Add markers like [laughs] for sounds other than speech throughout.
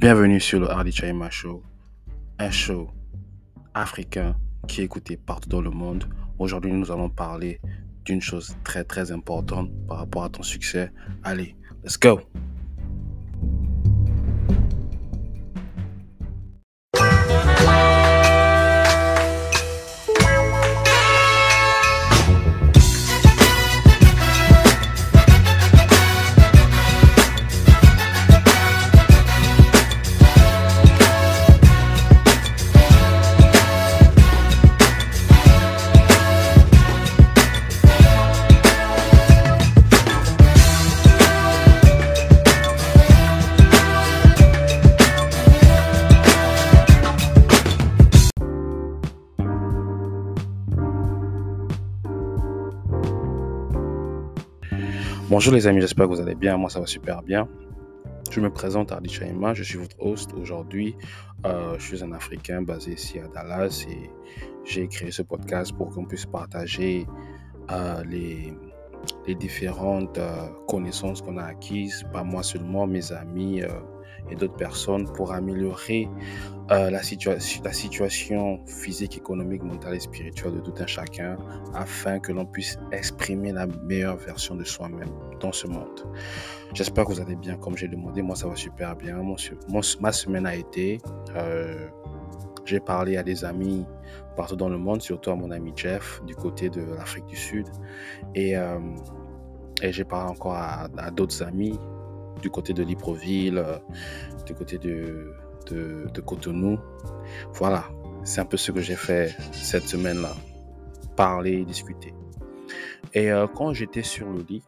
Bienvenue sur le Hardy Chaima Show, un show africain qui est écouté partout dans le monde. Aujourd'hui, nous allons parler d'une chose très très importante par rapport à ton succès. Allez, let's go! Bonjour les amis, j'espère que vous allez bien. Moi, ça va super bien. Je me présente Ardi Chaima, je suis votre host aujourd'hui. Euh, je suis un Africain basé ici à Dallas et j'ai créé ce podcast pour qu'on puisse partager euh, les, différentes euh, connaissances qu'on a acquises, pas moi seulement, mes amis et d'autres personnes pour améliorer euh, la, situation, physique, économique, mentale et spirituelle de tout un chacun afin que l'on puisse exprimer la meilleure version de soi-même dans ce monde. J'espère que vous allez bien comme j'ai demandé. Moi, ça va super bien. Mon, ma semaine a été... Euh, j'ai parlé à des amis partout dans le monde, surtout à mon ami Jeff du côté de l'Afrique du Sud. Et, euh, j'ai parlé encore à d'autres amis du côté de Libreville, euh, du côté de, Cotonou. Voilà, c'est un peu ce que j'ai fait cette semaine-là. Parler, discuter. Et euh, quand j'étais sur le lit,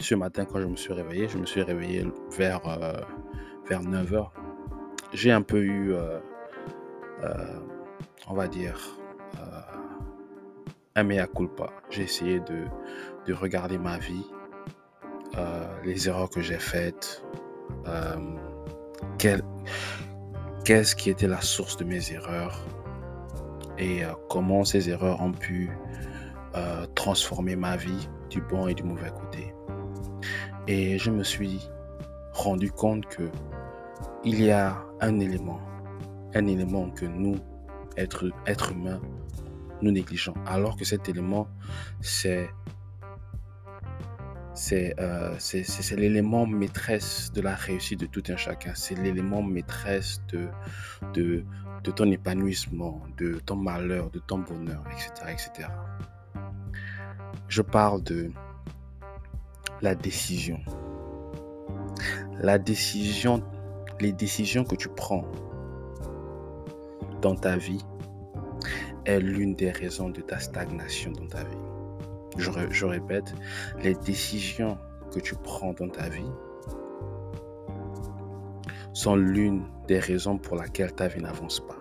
ce matin, quand je me suis réveillé, je me suis réveillé vers, euh, vers 9h. J'ai un peu eu, on va dire, un mea culpa. J'ai essayé de regarder ma vie, euh, les erreurs que j'ai faites, euh, qu'est-ce qui était la source de mes erreurs et euh, comment ces erreurs ont pu transformer ma vie du bon et du mauvais côté. Et je me suis rendu compte que il y a un élément, un élément que nous, êtres, êtres humains, nous négligeons. Alors que cet élément, c'est euh, c'est l'élément maîtresse de la réussite de tout un chacun. C'est l'élément maîtresse de, de, de, ton épanouissement, de ton malheur, de ton bonheur, etc., etc. Je parle de la décision. La décision, les décisions que tu prends dans ta vie est l'une des raisons de ta stagnation dans ta vie je, répète, les décisions que tu prends dans ta vie sont l'une des raisons pour laquelle ta vie n'avance pas.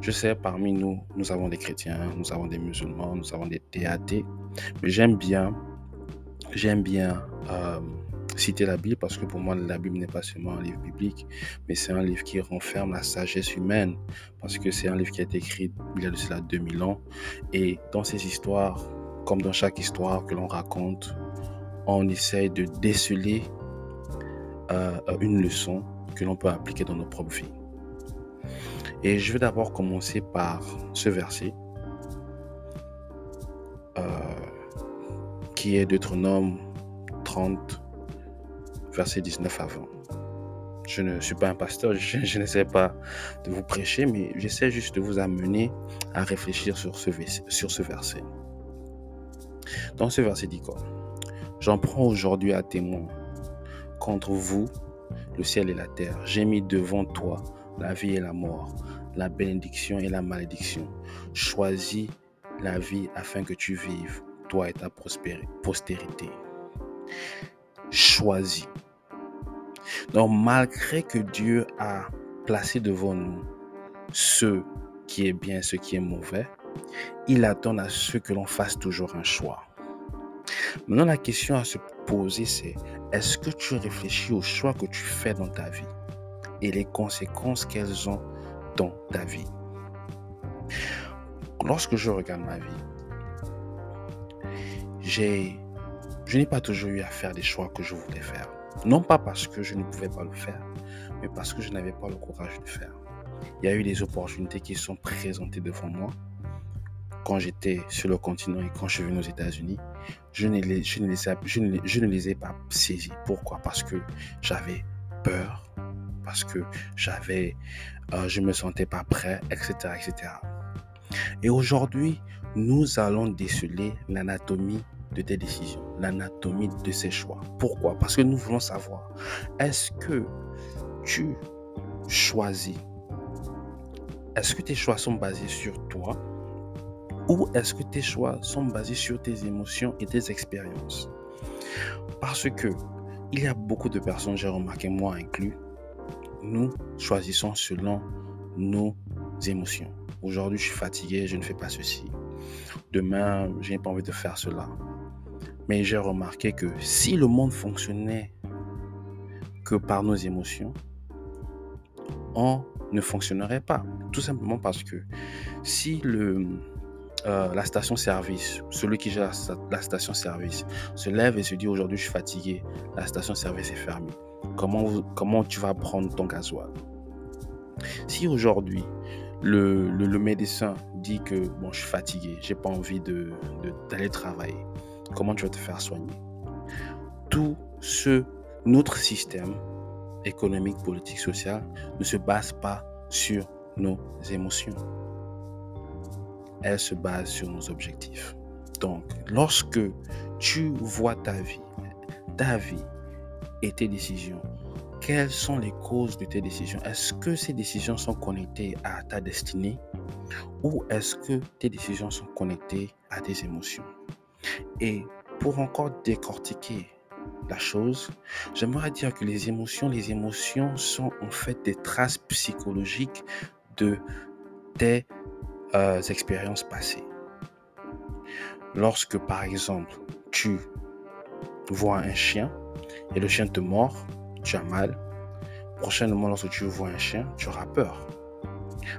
Je sais, parmi nous, nous avons des chrétiens, nous avons des musulmans, nous avons des athées, mais j'aime bien, j'aime bien euh, citer la Bible parce que pour moi, la Bible n'est pas seulement un livre biblique, mais c'est un livre qui renferme la sagesse humaine parce que c'est un livre qui a été écrit il y a de cela 2000 ans. Et dans ces histoires, comme dans chaque histoire que l'on raconte, on essaye de déceler euh, une leçon que l'on peut appliquer dans nos propres vies. Et je vais d'abord commencer par ce verset euh, qui est Deutéronome 30, verset 19 avant. Je ne suis pas un pasteur, [laughs] je, n'essaie pas de vous prêcher, mais j'essaie juste de vous amener à réfléchir sur ce, verset. Dans ce verset dit quoi? J'en prends aujourd'hui à témoin contre vous, le ciel et la terre. J'ai mis devant toi la vie et la mort, la bénédiction et la malédiction. Choisis la vie afin que tu vives, toi et ta postérité choisi. Donc malgré que Dieu a placé devant nous ce qui est bien, ce qui est mauvais, il attend à ce que l'on fasse toujours un choix. Maintenant, la question à se poser, c'est est-ce que tu réfléchis aux choix que tu fais dans ta vie et les conséquences qu'elles ont dans ta vie? Lorsque je regarde ma vie, je n'ai pas toujours eu à faire des choix que je voulais faire. Non pas parce que je ne pouvais pas le faire, mais parce que je n'avais pas le courage de le faire. Il y a eu des opportunités qui sont présentées devant moi quand j'étais sur le continent et quand je suis venu aux États-Unis. Je ne, les, je, ne les, je, ne, je ne les ai pas saisies. Pourquoi? Parce que j'avais peur, parce que j'avais, euh, je me sentais pas prêt, etc., etc. Et aujourd'hui, nous allons déceler l'anatomie de tes décisions, l'anatomie de ces choix. Pourquoi? Parce que nous voulons savoir, est-ce que tu choisis Est-ce que tes choix sont basés sur toi ou est-ce que tes choix sont basés sur tes émotions et tes expériences? Parce que il y a beaucoup de personnes, j'ai remarqué moi inclus, nous choisissons selon nos émotions. Aujourd'hui, je suis fatigué, je ne fais pas ceci. Demain, je n'ai pas envie de faire cela. Mais j'ai remarqué que si le monde fonctionnait que par nos émotions, on ne fonctionnerait pas. Tout simplement parce que si le, euh, la station-service, celui qui gère la, station-service, se lève et se dit aujourd'hui je suis fatigué, la station-service est fermée. Comment, comment tu vas prendre ton gasoil? Si aujourd'hui le, le, médecin dit que bon, je suis fatigué, j'ai pas envie d'aller de, travailler, comment tu vas te faire soigner. Tout ce, notre système économique, politique, social ne se base pas sur nos émotions. Elle se base sur nos objectifs. Donc, lorsque tu vois ta vie, ta vie et tes décisions, quelles sont les causes de tes décisions? Est-ce que ces décisions sont connectées à ta destinée ou est-ce que tes décisions sont connectées à tes émotions? Et pour encore décortiquer la chose, j'aimerais dire que les émotions, les émotions sont en fait des traces psychologiques de tes euh, expériences passées. Lorsque, par exemple, tu vois un chien et le chien te mord, tu as mal. Prochainement, lorsque tu vois un chien, tu auras peur.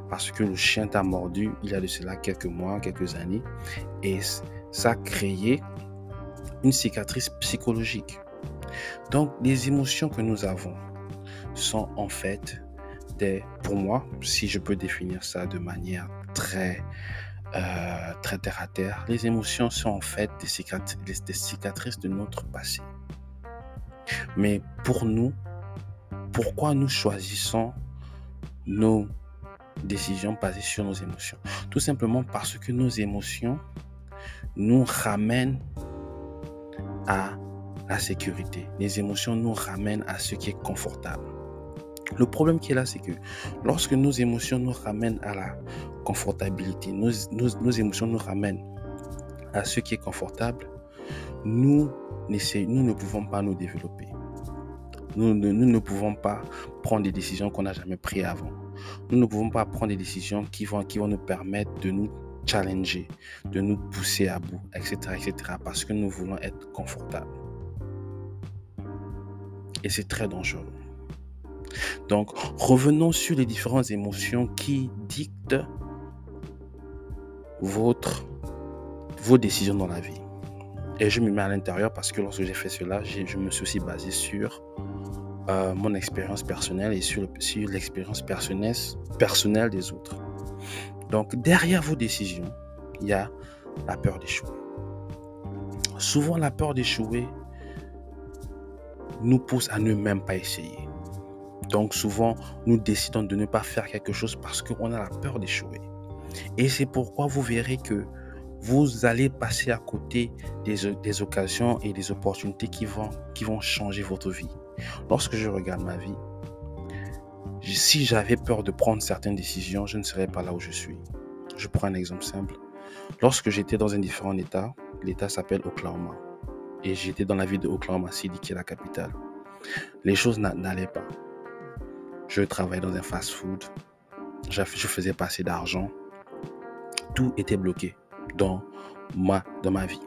Parce que le chien t'a mordu il y a de cela quelques mois, quelques années, et ça a créé une cicatrice psychologique. Donc, les émotions que nous avons sont en fait des, pour moi, si je peux définir ça de manière très, euh, très terre à terre. Les émotions sont en fait des des cicatrices de notre passé. Mais pour nous, pourquoi nous choisissons nos décisions basées sur nos émotions? Tout simplement parce que nos émotions nous ramènent à la sécurité. Les émotions nous ramènent à ce qui est confortable. Le problème qui est là, c'est que lorsque nos émotions nous ramènent à la confortabilité, nos, émotions nous ramènent à ce qui est confortable, nous, nous ne pouvons pas nous développer. Nous, nous, ne pouvons pas prendre des décisions qu'on n'a jamais prises avant. Nous ne pouvons pas prendre des décisions qui vont, qui vont nous permettre de nous challenger, de nous pousser à bout, etc., etc., parce que nous voulons être confortables. Et c'est très dangereux. Donc, revenons sur les différentes émotions qui dictent votre, vos décisions dans la vie. Et je me mets à l'intérieur parce que lorsque j'ai fait cela, je me suis aussi basé sur euh, mon expérience personnelle et sur, l'expérience personnelle, personnelle des autres. Donc, derrière vos décisions, il y a la peur d'échouer. Souvent, la peur d'échouer nous pousse à ne même pas essayer. Donc souvent, nous décidons de ne pas faire quelque chose parce qu'on a la peur d'échouer. Et c'est pourquoi vous verrez que vous allez passer à côté des, occasions et des opportunités qui vont, qui vont changer votre vie. Lorsque je regarde ma vie, si j'avais peur de prendre certaines décisions, je ne serais pas là où je suis. Je prends un exemple simple. Lorsque j'étais dans un différent État, l'État s'appelle Oklahoma. Et j'étais dans la ville de Oklahoma City, qui est la capitale. Les choses n'allaient pas. Je travaillais dans un fast-food. Je faisais passer d'argent. Tout était bloqué dans ma, dans ma vie.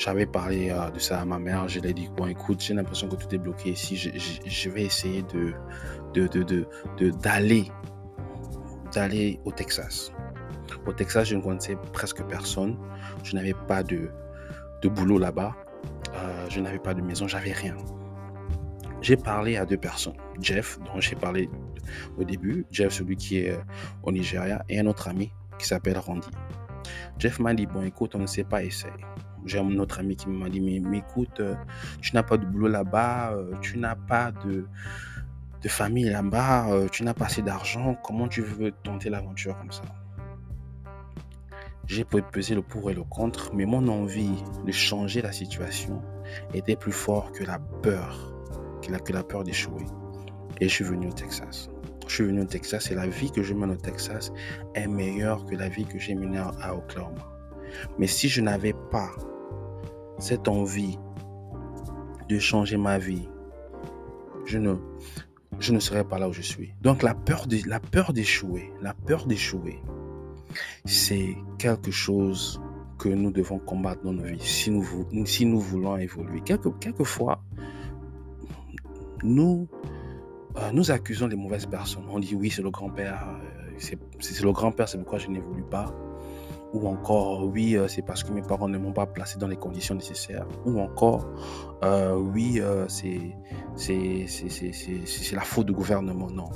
J'avais parlé euh, de ça à ma mère. Je lui ai dit, bon, écoute, j'ai l'impression que tout est bloqué ici. Je, vais essayer de, d'aller, d'aller au Texas. Au Texas, je ne connaissais presque personne. Je n'avais pas de, de boulot là-bas. Euh, je n'avais pas de maison, j'avais rien. J'ai parlé à deux personnes. Jeff, dont j'ai parlé au début, Jeff, celui qui est euh, au Nigeria, et un autre ami qui s'appelle Randy. Jeff m'a dit, bon, écoute, on ne sait pas, essayer. J'ai un autre ami qui m'a dit, mais, écoute, euh, tu n'as pas de boulot là-bas, tu n'as pas de, famille là-bas, tu n'as pas assez d'argent, comment tu veux tenter l'aventure comme ça? J'ai pesé le pour et le contre, mais mon envie de changer la situation était plus fort que la peur, que la, que la peur d'échouer. Et je suis venu au Texas. Je suis venu au Texas et la vie que je mène au Texas est meilleure que la vie que j'ai menée à Oklahoma. Mais si je n'avais pas cette envie de changer ma vie, je ne, ne serais pas là où je suis. Donc la peur d'échouer, la peur d'échouer, c'est quelque chose que nous devons combattre dans nos vies si nous, voulons évoluer. Quelque, quelquefois, nous, euh, nous accusons les mauvaises personnes. On dit oui, c'est le grand-père, euh, c'est le grand-père, c'est pourquoi je n'évolue pas. Ou encore, oui, euh, c'est parce que mes parents ne m'ont pas placé dans les conditions nécessaires. Ou encore, oui, c'est la faute du gouvernement. Non.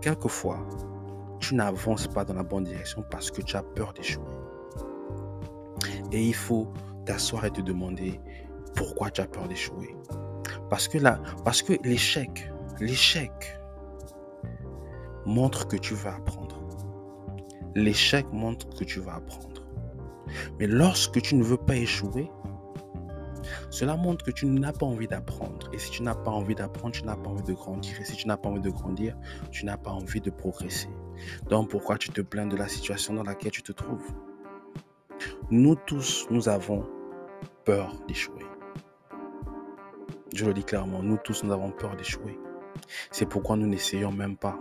Quelquefois, tu n'avances pas dans la bonne direction parce que tu as peur d'échouer. Et il faut t'asseoir et te demander pourquoi tu as peur d'échouer. Parce que là, parce que l'échec, l'échec montre que tu vas apprendre. L'échec montre que tu vas apprendre. Mais lorsque tu ne veux pas échouer, cela montre que tu n'as pas envie d'apprendre. Et si tu n'as pas envie d'apprendre, tu n'as pas envie de grandir. Et si tu n'as pas envie de grandir, tu n'as pas envie de progresser. Donc pourquoi tu te plains de la situation dans laquelle tu te trouves? Nous tous, nous avons peur d'échouer. Je le dis clairement, nous tous, nous avons peur d'échouer. C'est pourquoi nous n'essayons même pas.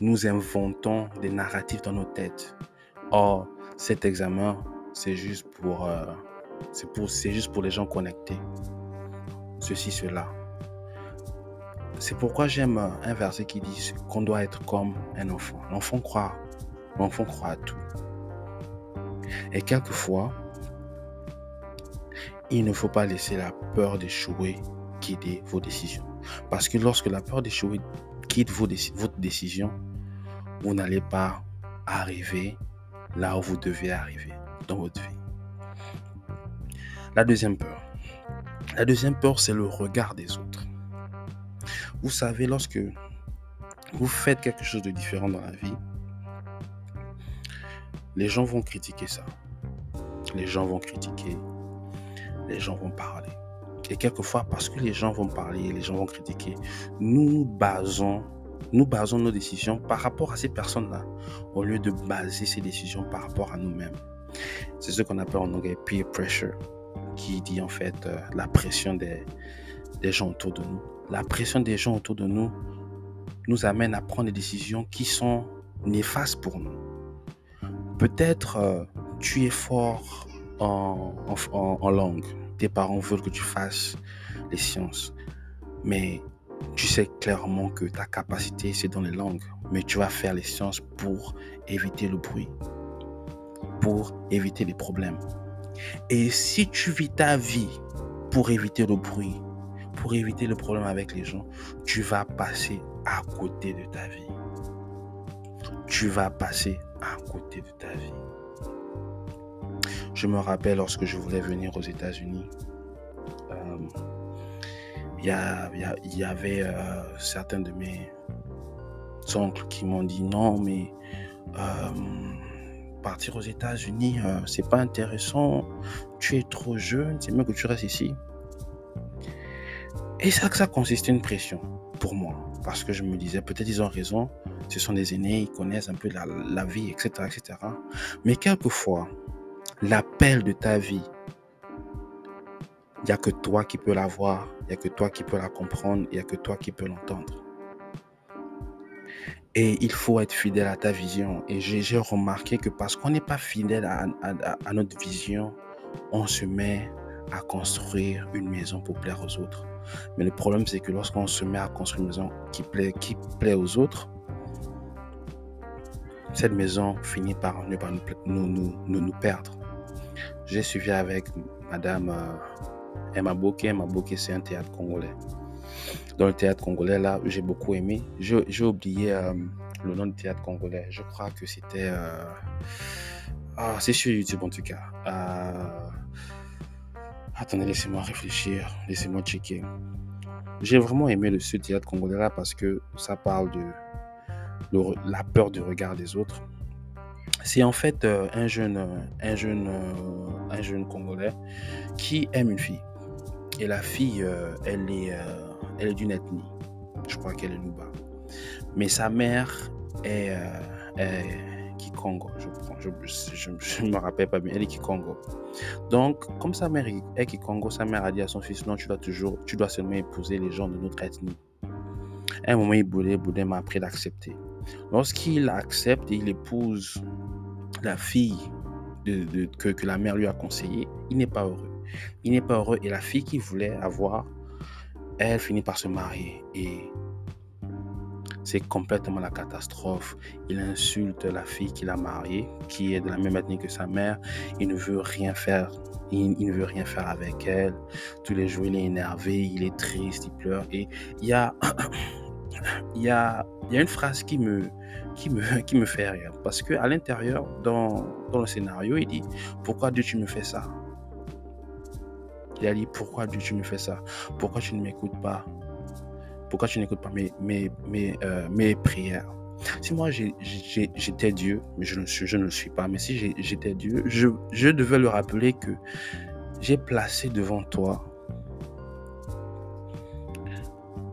Nous inventons des narratifs dans nos têtes. Or, cet examen, c'est juste pour, euh, c'est pour, c'est juste pour les gens connectés. Ceci, cela. C'est pourquoi j'aime un verset qui dit qu'on doit être comme un enfant. L'enfant croit, l'enfant croit à tout. Et quelquefois, il ne faut pas laisser la peur d'échouer quitter vos décisions. Parce que lorsque la peur d'échouer quitte vos, votre décision, vous n'allez pas arriver là où vous devez arriver dans votre vie. La deuxième peur. La deuxième peur, c'est le regard des autres. Vous savez, lorsque vous faites quelque chose de différent dans la vie, les gens vont critiquer ça. Les gens vont critiquer. Les gens vont parler. Et quelquefois, parce que les gens vont parler, les gens vont critiquer, nous nous basons, nous basons nos décisions par rapport à ces personnes-là, au lieu de baser ces décisions par rapport à nous-mêmes. C'est ce qu'on appelle en anglais peer pressure, qui dit en fait euh, la pression des, gens autour de nous la pression des gens autour de nous nous amène à prendre des décisions qui sont néfastes pour nous. Peut-être euh, tu es fort en, langue. Tes parents veulent que tu fasses les sciences. Mais tu sais clairement que ta capacité, c'est dans les langues. Mais tu vas faire les sciences pour éviter le bruit, pour éviter les problèmes. Et si tu vis ta vie pour éviter le bruit, pour éviter le problème avec les gens, tu vas passer à côté de ta vie. Tu vas passer à côté de ta vie. Je me rappelle lorsque je voulais venir aux États-Unis, il y, avait euh, certains de mes oncles qui m'ont dit non, mais euh, partir aux États-Unis, c'est pas intéressant. Tu es trop jeune, c'est mieux que tu restes ici. Et ça, ça consistait une pression pour moi. Parce que je me disais, peut-être ils ont raison, ce sont des aînés, ils connaissent un peu la, vie, etc., etc. Mais quelquefois, l'appel de ta vie, il n'y a que toi qui peux la voir, il n'y a que toi qui peux la comprendre, il n'y a que toi qui peux l'entendre. Et il faut être fidèle à ta vision. Et j'ai remarqué que parce qu'on n'est pas fidèle à, à, notre vision, on se met à construire une maison pour plaire aux autres. Mais le problème, c'est que lorsqu'on se met à construire une maison qui plaît, qui plaît aux autres, cette maison finit par nous, nous, nous, nous, perdre. J'ai suivi avec Madame, euh, Elle m'a booké, elle m'a booké, c'est un théâtre congolais. Dans le théâtre congolais, là, j'ai beaucoup aimé. J'ai oublié euh, le nom du théâtre congolais. Je crois que c'était... Euh, ah, c'est sur YouTube en tout cas. Euh, attendez, laissez-moi réfléchir. Laissez-moi checker. J'ai vraiment aimé le ce théâtre congolais là parce que ça parle de la peur du regard des autres. C'est en fait un jeune, un jeune, un jeune congolais qui aime une fille. Et la fille, elle est, elle est d'une ethnie. Je crois qu'elle est Nuba. Mais sa mère est, est Kikongo, je Je ne me rappelle pas bien. Elle est Kikongo. Donc, comme sa mère est Kikongo, sa mère a dit à son fils, non, tu dois toujours, tu dois seulement épouser les gens de notre ethnie. Un moment, il boudait, boudait, mais après, d'accepter. Lorsqu'il accepte il épouse la fille de, que, que la mère lui a conseillé, il n'est pas heureux. Il n'est pas heureux et la fille qu'il voulait avoir, elle finit par se marier et c'est complètement la catastrophe. Il insulte la fille qu'il a mariée, qui est de la même ethnie que sa mère. Il ne veut rien faire. Il, ne veut rien faire avec elle. Tous les jours, il est énervé, il est triste, il pleure. Et il y a, [clears throat] il y a, une phrase qui me, [laughs] fait rire. Parce qu'à l'intérieur, dans, le scénario, il dit Pourquoi Dieu, tu me fais ça? Il a dit Pourquoi Dieu, tu me fais ça? Pourquoi tu ne m'écoutes pas? Pourquoi tu n'écoutes pas mes, euh, prières? Si moi j'étais Dieu, mais je ne, suis, je ne le suis pas, mais si j'étais Dieu, je devais le rappeler que j'ai placé devant toi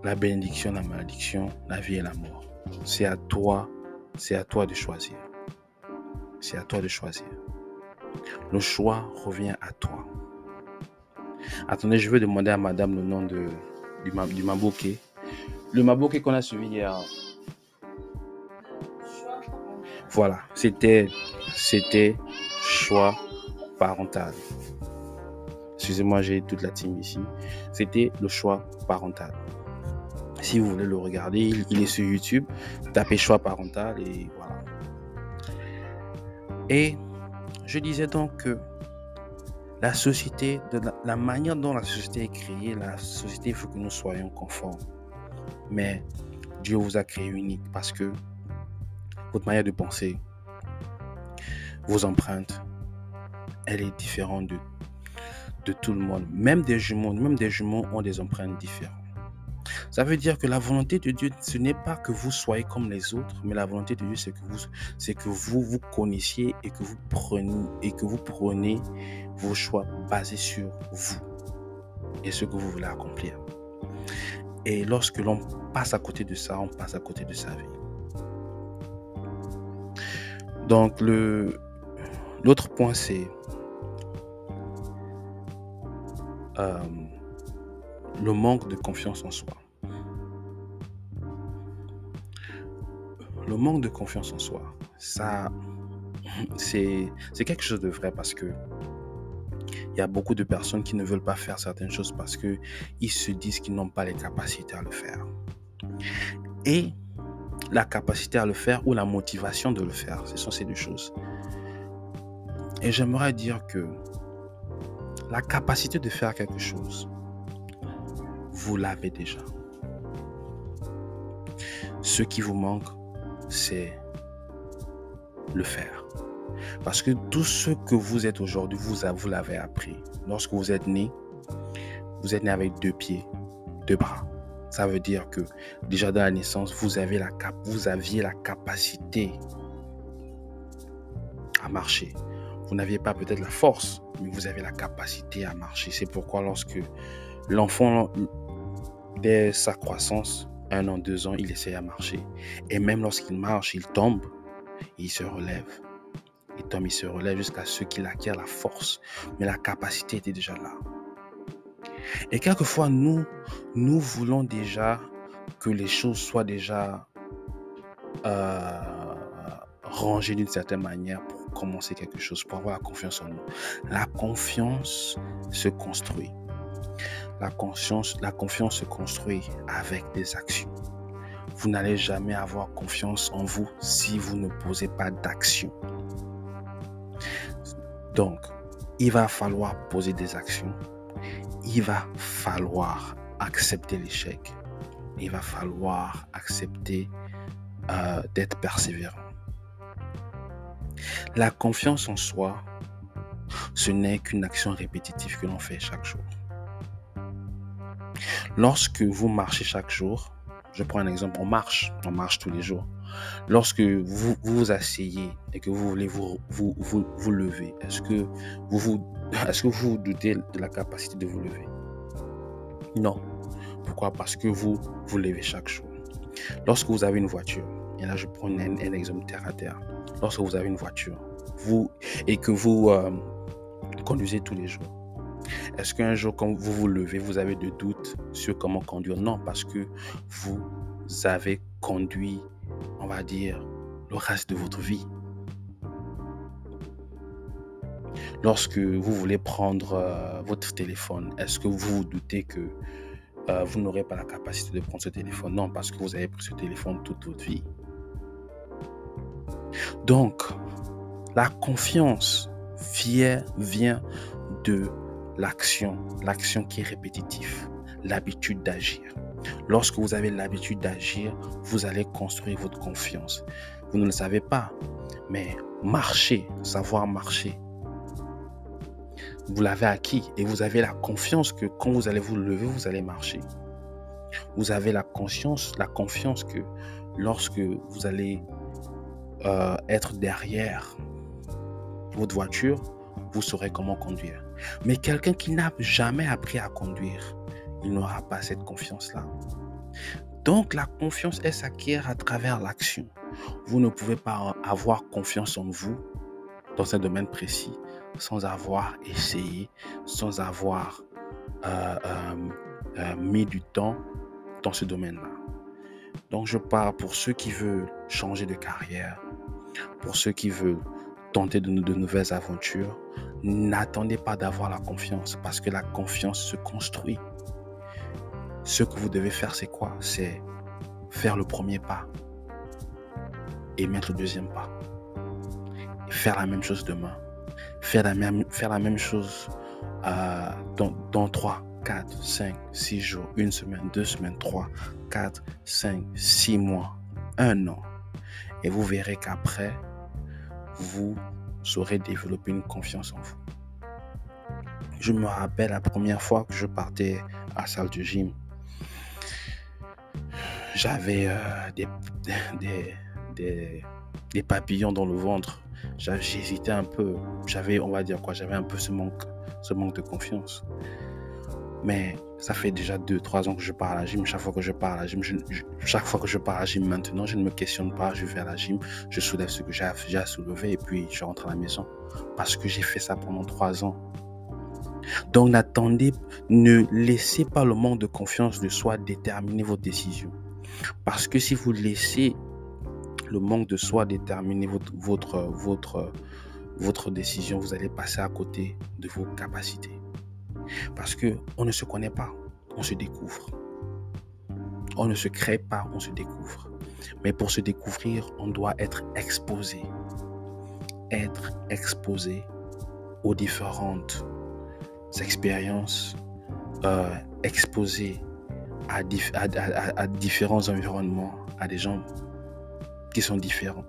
la bénédiction, la malédiction, la vie et la mort. C'est à toi, c'est à toi de choisir. C'est à toi de choisir. Le choix revient à toi. Attendez, je vais demander à madame le nom de, du, du le Maboké qu'on a suivi hier. Voilà, c'était c'était choix parental. Excusez-moi, j'ai toute la team ici. C'était le choix parental. Si vous voulez le regarder, il, est sur YouTube. Tapez choix parental et voilà. Et je disais donc que la société, la manière dont la société est créée, la société, il faut que nous soyons conformes. Mais Dieu vous a créé unique parce que votre manière de penser, vos empreintes, elle est différente de, de tout le monde. Même des jumeaux, même des jumeaux ont des empreintes différentes. Ça veut dire que la volonté de Dieu, ce n'est pas que vous soyez comme les autres, mais la volonté de Dieu, c'est que vous, c'est que vous vous connaissiez et que vous preniez et que vous prenez vos choix basés sur vous et ce que vous voulez accomplir. Et lorsque l'on passe à côté de ça, on passe à côté de sa vie. Donc le l'autre point c'est euh, le manque de confiance en soi. Manque de confiance en soi, ça c'est quelque chose de vrai parce que il y a beaucoup de personnes qui ne veulent pas faire certaines choses parce qu'ils se disent qu'ils n'ont pas les capacités à le faire. Et la capacité à le faire ou la motivation de le faire, ce sont ces deux choses. Et j'aimerais dire que la capacité de faire quelque chose, vous l'avez déjà. Ce qui vous manque, c'est le faire. Parce que tout ce que vous êtes aujourd'hui, vous, vous l'avez appris. Lorsque vous êtes né, vous êtes né avec deux pieds, deux bras. Ça veut dire que déjà dans la naissance, vous, avez la cap vous aviez la capacité à marcher. Vous n'aviez pas peut-être la force, mais vous avez la capacité à marcher. C'est pourquoi lorsque l'enfant, dès sa croissance, un an, deux ans, il essaie à marcher. Et même lorsqu'il marche, il tombe, il se relève. Et Tom, il se relève jusqu'à ce qu'il acquiert la force. Mais la capacité était déjà là. Et quelquefois, nous, nous voulons déjà que les choses soient déjà euh, rangées d'une certaine manière pour commencer quelque chose, pour avoir la confiance en nous. La confiance se construit. La confiance, se construit avec des actions. Vous n'allez jamais avoir confiance en vous si vous ne posez pas d'action. Donc, il va falloir poser des actions il va falloir accepter l'échec. Il va falloir accepter euh, d'être persévérant. La confiance en soi, ce n'est qu'une action répétitive que l'on fait chaque jour. Lorsque vous marchez chaque jour, je prends un exemple, on marche, on marche tous les jours. Lorsque vous vous, asseyez et que vous voulez vous, vous, vous, lever, est-ce que vous vous, [laughs] est-ce que vous doutez de la capacité de vous lever? Non. Pourquoi? Parce que vous vous levez chaque jour. Lorsque vous avez une voiture, et là je prends un, un exemple terre à terre, lorsque vous avez une voiture vous, et que vous euh, conduisez tous les jours, est-ce qu'un jour, quand vous vous levez, vous avez des doutes sur comment conduire? Non, parce que vous avez conduit, on va dire, le reste de votre vie. Lorsque vous voulez prendre euh, votre téléphone, est-ce que vous vous doutez que euh, vous n'aurez pas la capacité de prendre ce téléphone? Non, parce que vous avez pris ce téléphone toute votre vie. Donc, la confiance vient, vient de l'action, l'action qui est répétitive, l'habitude d'agir. Lorsque vous avez l'habitude d'agir, vous allez construire votre confiance. Vous ne le savez pas, mais marcher, savoir marcher, vous l'avez acquis et vous avez la confiance que quand vous allez vous lever, vous allez marcher. Vous avez la conscience, la confiance que lorsque vous allez euh, être derrière votre voiture, vous saurez comment conduire. Mais quelqu'un qui n'a jamais appris à conduire, il n'aura pas cette confiance-là. Donc la confiance, elle s'acquiert à travers l'action. Vous ne pouvez pas avoir confiance en vous dans un domaine précis sans avoir essayé, sans avoir euh, euh, euh, mis du temps dans ce domaine-là. Donc je parle pour ceux qui veulent changer de carrière, pour ceux qui veulent tenter de, de nouvelles aventures, n'attendez pas d'avoir la confiance parce que la confiance se construit. Ce que vous devez faire, c'est quoi? C'est faire le premier pas et mettre le deuxième pas. faire la même chose demain. Faire la même, faire la même chose euh, dans, dans 3, 4, 5, 6 jours, une semaine, deux semaines, 3, 4, 5, 6 mois, un an. Et vous verrez qu'après, vous saurez développer une confiance en vous. Je me rappelle la première fois que je partais à la salle de gym. J'avais euh, des, des, des, papillons dans le ventre. J'hésitais un peu. J'avais, on va dire quoi, j'avais un peu ce manque, ce manque de confiance. Mais ça fait déjà 2-3 ans que je pars à la gym. Chaque fois que je pars à la gym, chaque fois que je pars à la gym maintenant, je ne me questionne pas. Je vais à la gym, je soulève ce que j'ai à, soulever et puis je rentre à la maison. Parce que j'ai fait ça pendant 3 ans. Donc n'attendez, ne laissez pas le manque de confiance de soi déterminer vos décisions. Parce que si vous laissez le manque de soi déterminer votre, décision, vous allez passer à côté de vos capacités. Parce que on ne se connaît pas, on se découvre. On ne se crée pas, on se découvre. Mais pour se découvrir, on doit être exposé. Être exposé aux différentes expériences, euh, exposé à, différents environnements, à des gens qui sont différents.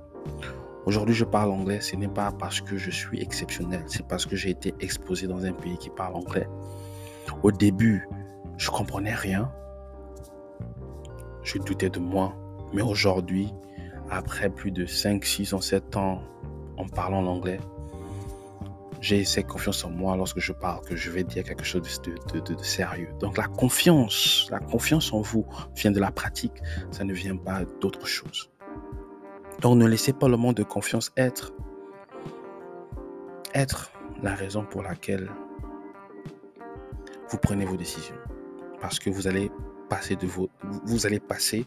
Aujourd'hui, je parle anglais, ce n'est pas parce que je suis exceptionnel, c'est parce que j'ai été exposé dans un pays qui parle anglais. Au début, je comprenais rien. Je doutais de moi. Mais aujourd'hui, après plus de 5, 6 ans, 7 ans en parlant l'anglais, j'ai cette confiance en moi lorsque je parle que je vais dire quelque chose de, de, de, sérieux. Donc la confiance, la confiance en vous vient de la pratique, ça ne vient pas d'autre chose. Donc ne laissez pas le manque de confiance être, être la raison pour laquelle vous prenez vos décisions. Parce que vous allez passer, de vos, vous allez passer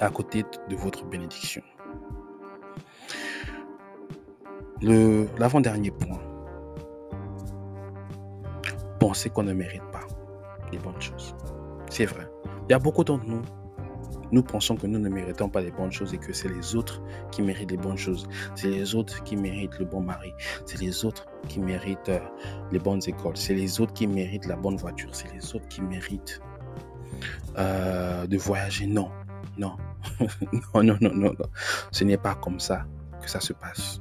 à côté de votre bénédiction. L'avant-dernier point. Pensez qu'on ne mérite pas les bonnes choses. C'est vrai. Il y a beaucoup d'entre nous Nous pensons que nous ne méritons pas les bonnes choses et que c'est les autres qui méritent les bonnes choses. C'est les autres qui méritent le bon mari. C'est les autres qui méritent euh, les bonnes écoles. C'est les autres qui méritent la bonne voiture. C'est les autres qui méritent euh, de voyager. Non, non, [laughs] non, non, non, non. Ce n'est pas comme ça que ça se passe.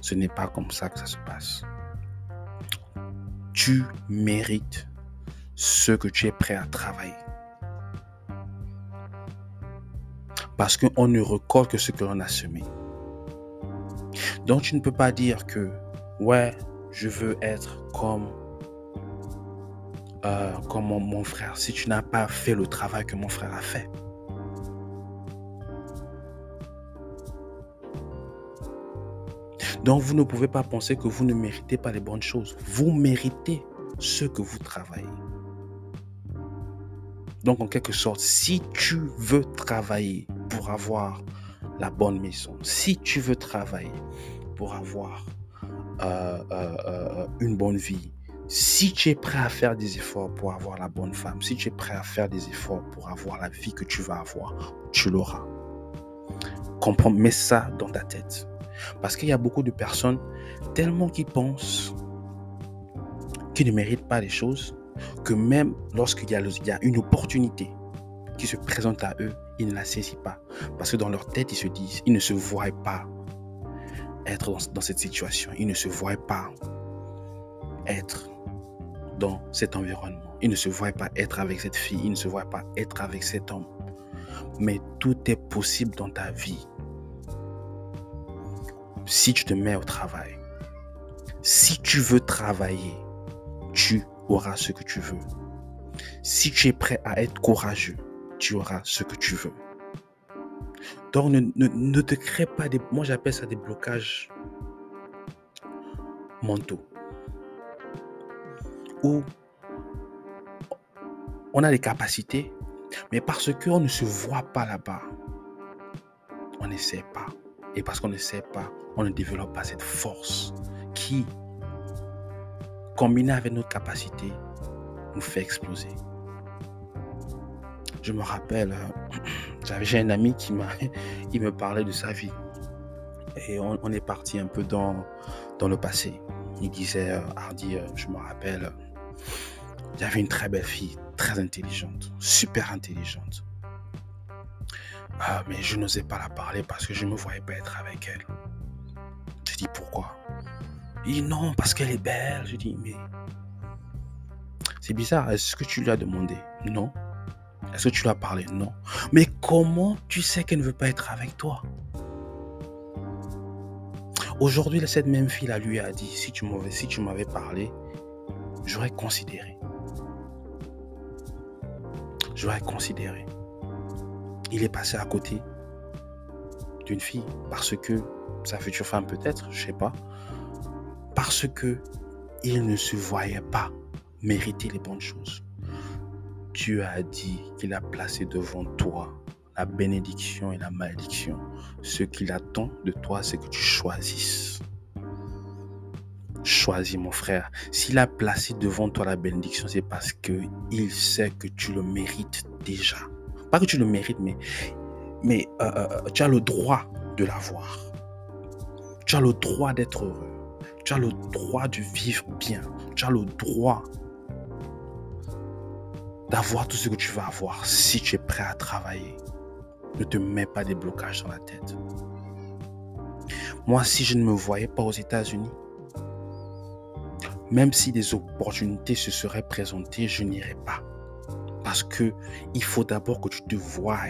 Ce n'est pas comme ça que ça se passe. Tu mérites ce que tu es prêt à travailler. Parce qu'on ne récolte que ce que l'on a semé. Donc tu ne peux pas dire que, ouais, je veux être comme, euh, comme mon frère si tu n'as pas fait le travail que mon frère a fait. Donc vous ne pouvez pas penser que vous ne méritez pas les bonnes choses. Vous méritez ce que vous travaillez. Donc en quelque sorte, si tu veux travailler pour avoir la bonne maison, si tu veux travailler pour avoir euh, euh, euh, une bonne vie, si tu es prêt à faire des efforts pour avoir la bonne femme, si tu es prêt à faire des efforts pour avoir la vie que tu vas avoir, tu l'auras. Comprends, mets ça dans ta tête. Parce qu'il y a beaucoup de personnes tellement qui pensent qu'ils ne méritent pas les choses que même lorsqu'il y, a une opportunité qui se présente à eux, ils ne la saisissent pas. Parce que dans leur tête, ils se disent, ils ne se voient pas être dans, cette situation. Ils ne se voient pas être dans cet environnement. Ils ne se voient pas être avec cette fille. Ils ne se voient pas être avec cet homme. Mais tout est possible dans ta vie si tu te mets au travail. Si tu veux travailler, tu auras ce que tu veux. Si tu es prêt à être courageux, tu auras ce que tu veux. Donc ne, te crée pas des... Moi j'appelle ça des blocages mentaux. Où on a des capacités, mais parce qu'on ne se voit pas là-bas, on n'essaie pas. Et parce qu'on ne sait pas, on ne développe pas cette force qui, combinée avec notre capacité, nous fait exploser. Je me rappelle, euh, [clears throat] j'ai un ami qui m'a, [laughs] il me parlait de sa vie. Et on, est parti un peu dans, dans le passé. Il disait, euh, Hardy, euh, je me rappelle, j'avais une très belle fille, très intelligente, super intelligente. Ah, mais je n'osais pas la parler parce que je ne me voyais pas être avec elle. Je dis pourquoi? Il dit non, parce qu'elle est belle. Je dis mais c'est bizarre. Est-ce que tu lui as demandé? Non. Est-ce que tu lui as parlé? Non. Mais comment tu sais qu'elle ne veut pas être avec toi? Aujourd'hui, cette même fille là lui a dit si tu m'avais parlé, j'aurais considéré. J'aurais considéré il est passé à côté d'une fille parce que sa future femme peut-être, je sais pas, parce que il ne se voyait pas mériter les bonnes choses. Dieu a dit qu'il a placé devant toi la bénédiction et la malédiction. Ce qu'il attend de toi, c'est que tu choisisses. Choisis mon frère. S'il a placé devant toi la bénédiction, c'est parce qu'il sait que tu le mérites déjà. Pas que tu le mérites, mais, mais euh, euh, euh, tu as le droit de l'avoir. Tu as le droit d'être heureux. Tu as le droit de vivre bien. Tu as le droit d'avoir tout ce que tu vas avoir si tu es prêt à travailler. Ne te mets pas des blocages dans la tête. Moi, si je ne me voyais pas aux États-Unis, même si des opportunités se seraient présentées, je n'irais pas. Parce que il faut d'abord que tu te voies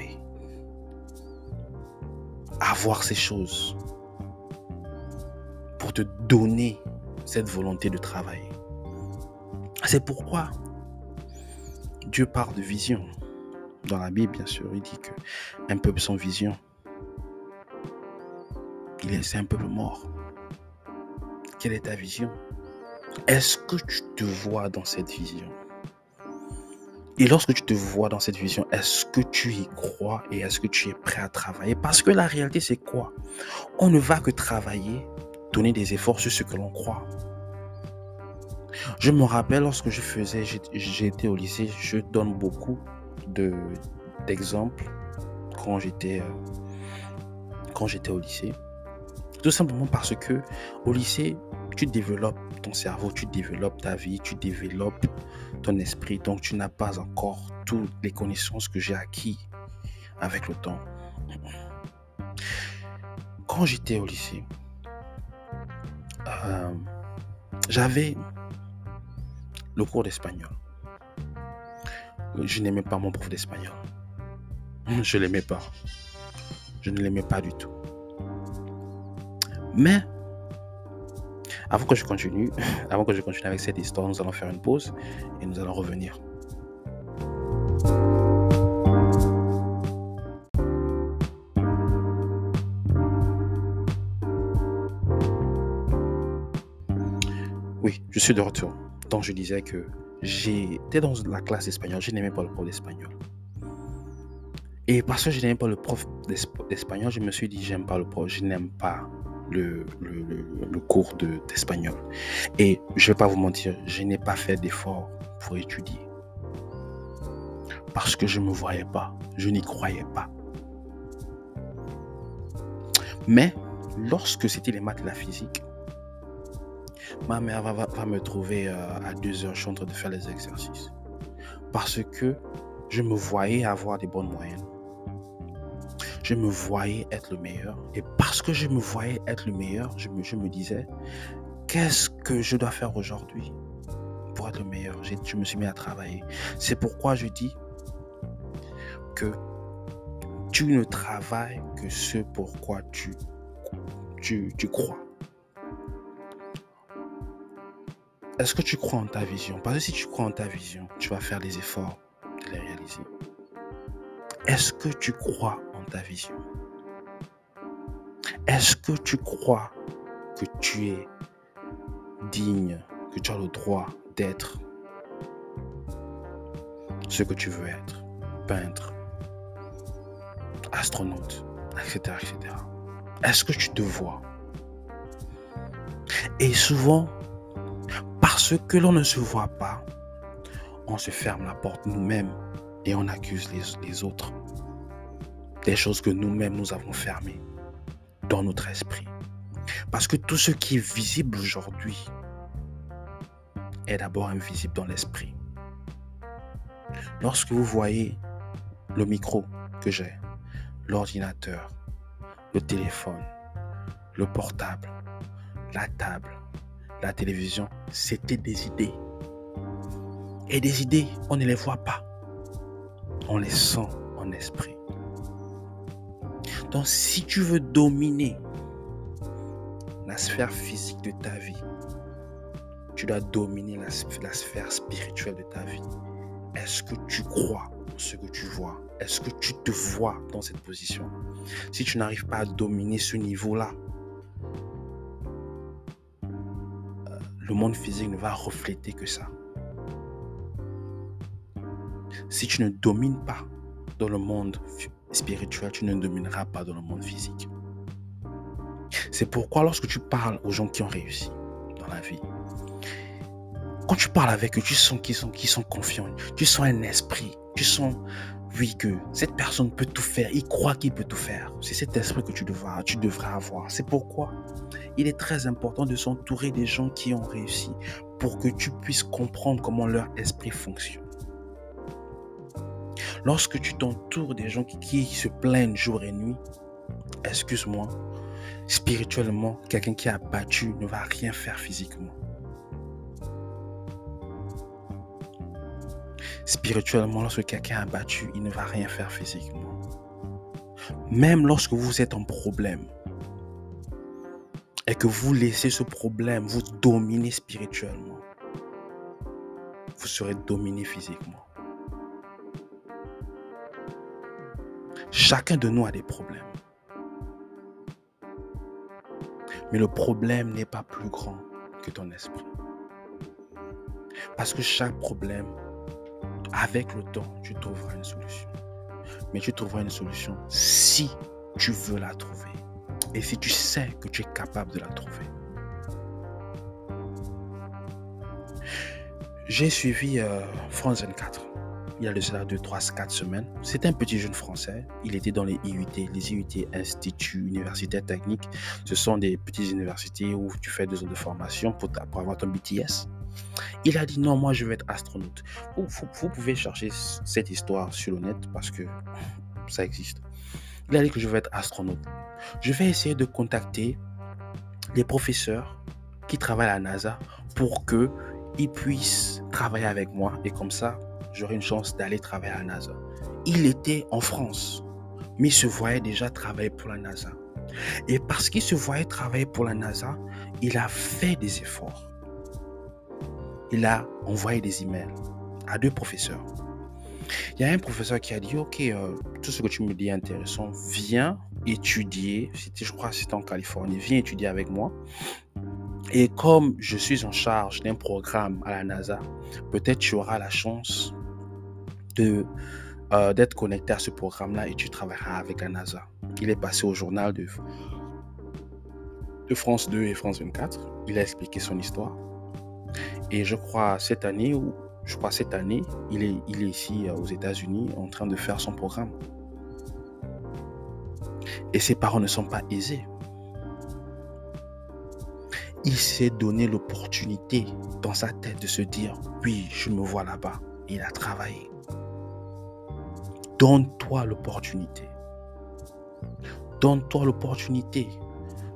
avoir ces choses pour te donner cette volonté de travailler. C'est pourquoi Dieu parle de vision. Dans la Bible, bien sûr, il dit que un peuple sans vision, il est, un peuple mort. Quelle est ta vision? Est-ce que tu te vois dans cette vision? Et lorsque tu te vois dans cette vision, est-ce que tu y crois et est-ce que tu es prêt à travailler? Parce que la réalité, c'est quoi? On ne va que travailler, donner des efforts sur ce que l'on croit. Je me rappelle lorsque je faisais, j'étais au lycée, je donne beaucoup de d'exemple quand j'étais euh, quand j'étais au lycée. Tout simplement parce que au lycée, tu développes ton cerveau, tu développes ta vie, tu développes ton esprit. Donc, tu n'as pas encore toutes les connaissances que j'ai acquis avec le temps. Quand j'étais au lycée, euh, j'avais le cours d'espagnol. Je n'aimais pas mon prof d'espagnol. Je l'aimais pas. Je ne l'aimais pas du tout. Mais, avant que je continue, [laughs] avant que je continue avec cette histoire, nous allons faire une pause et nous allons revenir. Oui, je suis de retour. Donc je disais que j'étais dans la classe d'espagnol, je n'aimais pas le prof d'espagnol. Et parce que je n'aimais pas le prof d'espagnol, je me suis dit, j'aime pas le prof, je n'aime pas le, le, cours d'espagnol. et je vais pas vous mentir, je n'ai pas fait d'effort pour étudier. Parce que je ne me voyais pas, je n'y croyais pas. Mais lorsque c'était les maths et la physique, ma mère va, me trouver euh, à deux heures, je suis en train de faire les exercices. Parce que je me voyais avoir des bonnes moyennes. Je me voyais être le meilleur. Et parce que je me voyais être le meilleur, je me, je me disais, qu'est-ce que je dois faire aujourd'hui pour être le meilleur? Je me suis mis à travailler. C'est pourquoi je dis que tu ne travailles que ce pourquoi tu, tu, tu crois. Est-ce que tu crois en ta vision? Parce que si tu crois en ta vision, tu vas faire les efforts de les réaliser. Est-ce que tu crois en ta vision? Est-ce que tu crois que tu es digne, que tu as le droit d'être ce que tu veux être? Peintre, astronaute, etc. etc. Est-ce que tu te vois? Et souvent, parce que l'on ne se voit pas, on se ferme la porte nous-mêmes et on accuse les, autres des choses que nous-mêmes nous avons fermées dans notre esprit. Parce que tout ce qui est visible aujourd'hui est d'abord invisible dans l'esprit. Lorsque vous voyez le micro que j'ai, l'ordinateur, le téléphone, le portable, la table, la télévision, c'était des idées. Et des idées, on ne les voit pas. On les sent en esprit. Donc si tu veux dominer la sphère physique de ta vie, tu dois dominer la, sphère spirituelle de ta vie. Est-ce que tu crois ce que tu vois? Est-ce que tu te vois dans cette position? Si tu n'arrives pas à dominer ce niveau-là, le monde physique ne va refléter que ça. Si tu ne domines pas dans le monde spirituel, tu ne domineras pas dans le monde physique. C'est pourquoi lorsque tu parles aux gens qui ont réussi dans la vie, quand tu parles avec eux, tu sens qu'ils sont, confiants, tu sens un esprit, tu sens oui, que cette personne peut tout faire, il croit qu'il peut tout faire. C'est cet esprit que tu devras, tu devras avoir. C'est pourquoi il est très important de s'entourer des gens qui ont réussi pour que tu puisses comprendre comment leur esprit fonctionne. Lorsque tu t'entoures des gens qui, se plaignent jour et nuit, excuse-moi, spirituellement, quelqu'un qui a battu ne va rien faire physiquement. Spirituellement, lorsque quelqu'un a battu, il ne va rien faire physiquement. Même lorsque vous êtes en problème et que vous laissez ce problème vous dominer spirituellement, vous serez dominé physiquement. Chacun de nous a des problèmes. Mais le problème n'est pas plus grand que ton esprit. Parce que chaque problème avec le temps, tu trouveras une solution. Mais tu trouveras une solution si tu veux la trouver. Et si tu sais que tu es capable de la trouver. J'ai suivi euh, France 24. Il y a de cela 2, 3, 4 semaines. C'était un petit jeune français. Il était dans les IUT, les IUT, Instituts universitaires techniques. Ce sont des petites universités où tu fais deux ans de formation pour, avoir ton BTS. Il a dit non, moi je veux être astronaute. Vous, pouvez chercher cette histoire sur le net parce que ça existe. Il a dit que je veux être astronaute. Je vais essayer de contacter les professeurs qui travaillent à la NASA pour qu'ils puissent travailler avec moi et comme ça, j'aurai une chance d'aller travailler à la NASA. Il était en France, mais il se voyait déjà travailler pour la NASA. Et parce qu'il se voyait travailler pour la NASA, il a fait des efforts. Il a envoyé des emails à deux professeurs. Il y a un professeur qui a dit, OK, euh, tout ce que tu me dis est intéressant, viens étudier, je crois que c'était en Californie, viens étudier avec moi. Et comme je suis en charge d'un programme à la NASA, peut-être tu auras la chance euh, d'être connecté à ce programme-là et tu travailleras avec la NASA. Il est passé au journal de, de France 2 et France 24. Il a expliqué son histoire. Et je crois cette année, ou je crois cette année, il est, il est ici euh, aux États-Unis en train de faire son programme. Et ses parents ne sont pas aisés. Il s'est donné l'opportunité dans sa tête de se dire, oui, je me vois là-bas. Il a travaillé. Donne-toi l'opportunité. Donne-toi l'opportunité.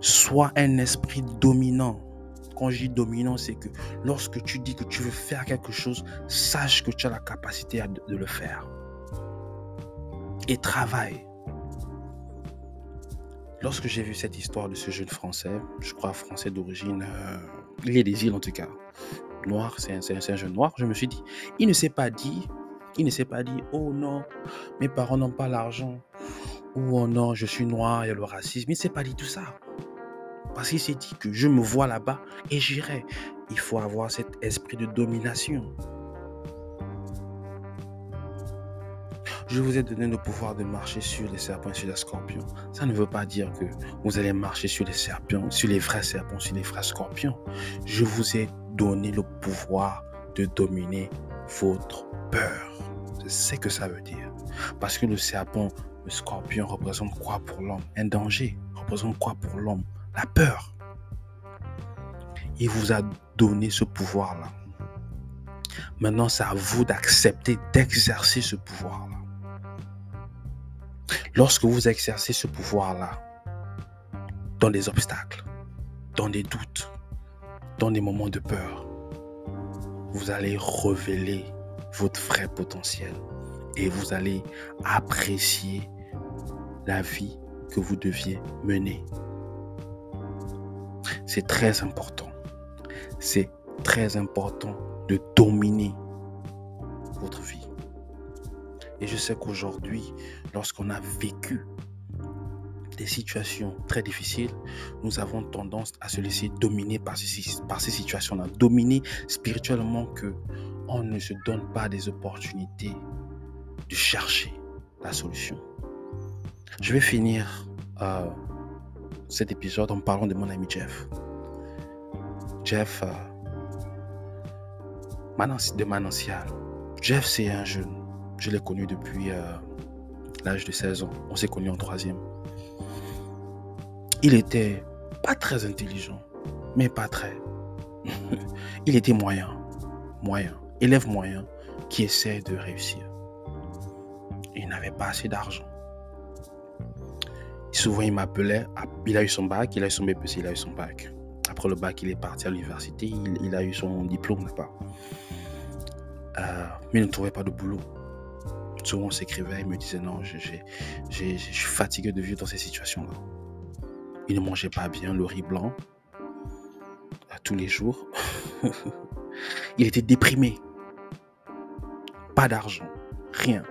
Sois un esprit dominant. Quand je dis dominant, c'est que lorsque tu dis que tu veux faire quelque chose, sache que tu as la capacité de le faire. Et travaille. Lorsque j'ai vu cette histoire de ce jeune français, je crois français d'origine, euh, il est des îles en tout cas, noir, c'est un, un, jeune noir, je me suis dit, il ne s'est pas dit, il ne s'est pas dit, oh non, mes parents n'ont pas l'argent, ou oh non, je suis noir, il y a le racisme, il ne s'est pas dit tout ça. Parce qu'il s'est dit que je me vois là-bas et j'irai. Il faut avoir cet esprit de domination. Je vous ai donné le pouvoir de marcher sur les serpents et sur les scorpions. Ça ne veut pas dire que vous allez marcher sur les serpents, sur les vrais serpents, sur les vrais scorpions. Je vous ai donné le pouvoir de dominer votre peur. C'est ce que ça veut dire. Parce que le serpent, le scorpion représente quoi pour l'homme? Un danger. Représente quoi pour l'homme? La peur. Il vous a donné ce pouvoir-là. Maintenant, c'est à vous d'accepter, d'exercer ce pouvoir-là. Lorsque vous exercez ce pouvoir-là, dans des obstacles, dans des doutes, dans des moments de peur, vous allez révéler votre vrai potentiel et vous allez apprécier la vie que vous deviez mener. C'est très important. C'est très important de dominer votre vie. Et je sais qu'aujourd'hui, lorsqu'on a vécu des situations très difficiles, nous avons tendance à se laisser dominer par ces, situations-là. Dominer spirituellement que on ne se donne pas des opportunités de chercher la solution. Je vais finir euh, cet épisode en parlant de mon ami Jeff. Jeff euh, de Manancial. Jeff, c'est un jeune je l'ai connu depuis euh, l'âge de 16 ans. On s'est connu en troisième. Il était pas très intelligent, mais pas très. [laughs] il était moyen, moyen, élève moyen qui essaie de réussir. Il n'avait pas assez d'argent. Souvent, il m'appelait. Il a eu son bac, il a eu son BPC, il a eu son bac. Après le bac, il est parti à l'université, il, a eu son diplôme là-bas. Euh, mais il ne trouvait pas de boulot. Souvent, on s'écrivait, il me disait non, je, suis fatigué de vivre dans ces situations-là. Il ne mangeait pas bien le riz blanc tous les jours. [laughs] il était déprimé. Pas d'argent, rien.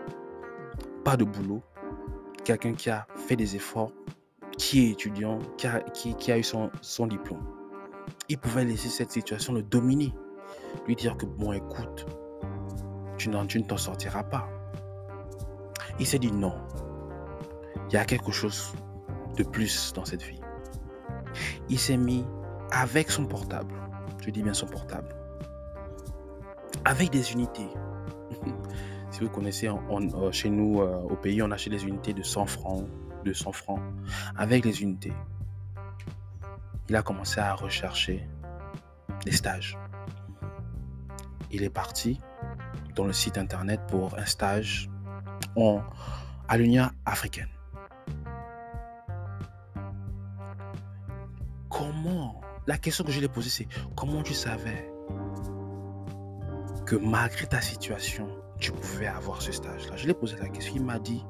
Pas de boulot. Quelqu'un qui a fait des efforts, qui est étudiant, qui a, eu son, diplôme. Il pouvait laisser cette situation le dominer. Lui dire que, bon, écoute, tu ne t'en sortiras pas. Il s'est dit non. Il y a quelque chose de plus dans cette vie. Il s'est mis avec son portable. Je dis bien son portable. Avec des unités. [laughs] Si vous connaissez, euh, chez nous, euh, au pays, on achète des unités de 100 francs, 200 francs. Avec les unités, il a commencé à rechercher des stages. Il est parti dans le site internet pour un stage en, à l'Union africaine. Comment La question que je lui ai posée, c'est comment tu savais que malgré ta situation, tu pouvais avoir ce stage-là Je lui ai posé la question. Il m'a dit,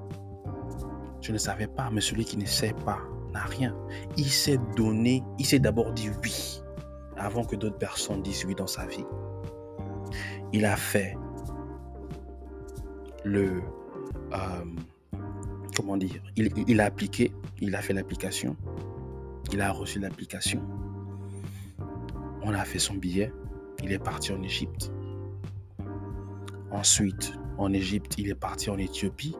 je ne savais pas, mais celui qui ne sait pas n'a rien. Il s'est donné, il s'est d'abord dit oui, avant que d'autres personnes disent oui dans sa vie. Il a fait le... Euh, comment dire il, il a appliqué, il a fait l'application, il a reçu l'application. On a fait son billet, il est parti en Égypte. Ensuite, en Égypte, il est parti en Éthiopie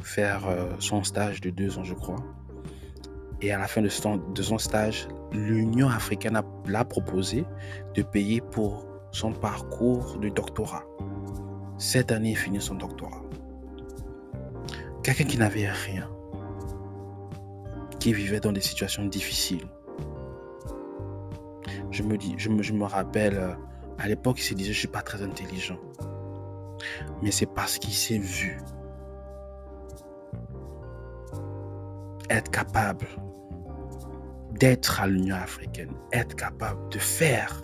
faire euh, son stage de deux ans, je crois. Et à la fin de son, stage, l'Union africaine l'a proposé de payer pour son parcours de doctorat. Cette année, il finit son doctorat. Quelqu'un qui n'avait rien, qui vivait dans des situations difficiles. Je me, dis, je me, rappelle, euh, à l'époque, il se disait, je ne suis pas très intelligent. Mais c'est parce qu'il s'est vu être capable d'être à l'Union africaine, être capable de faire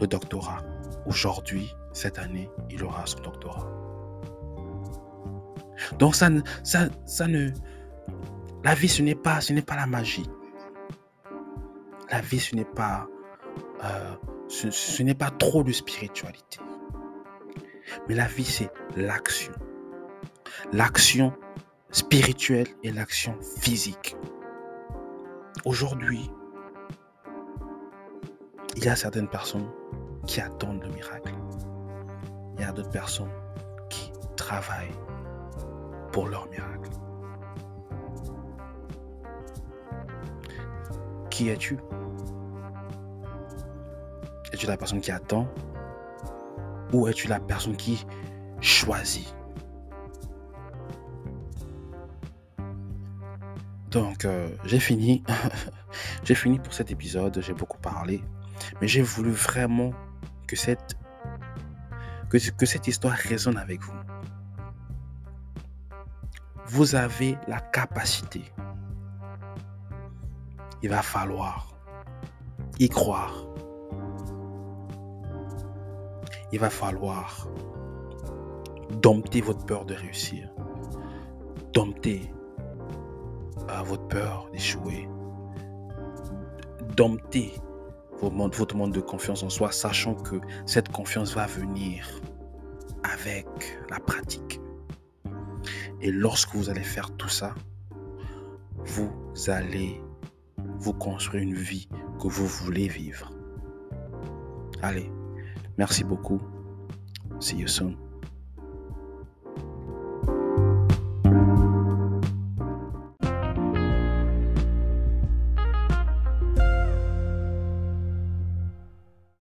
le doctorat. Aujourd'hui, cette année, il aura son doctorat. Donc ça, ça, ça ne... La vie, ce n'est pas, ce n'est pas la magie. La vie, ce n'est pas, euh, ce n'est pas trop de spiritualité. Mais la vie, c'est l'action. L'action spirituelle et l'action physique. Aujourd'hui, il y a certaines personnes qui attendent le miracle. Il y a d'autres personnes qui travaillent pour leur miracle. Qui es-tu? Es-tu la personne qui attend? Ou es-tu la personne qui choisit? Donc, euh, j'ai fini. [laughs] j'ai fini pour cet épisode. J'ai beaucoup parlé. Mais j'ai voulu vraiment que cette, que, que cette histoire résonne avec vous. Vous avez la capacité. Il va falloir y croire. Il va falloir dompter votre peur de réussir. Dompter à votre peur d'échouer. Dompter votre manque de confiance en soi, sachant que cette confiance va venir avec la pratique. Et lorsque vous allez faire tout ça, vous allez vous construire une vie que vous voulez vivre. Allez, merci beaucoup. See you soon.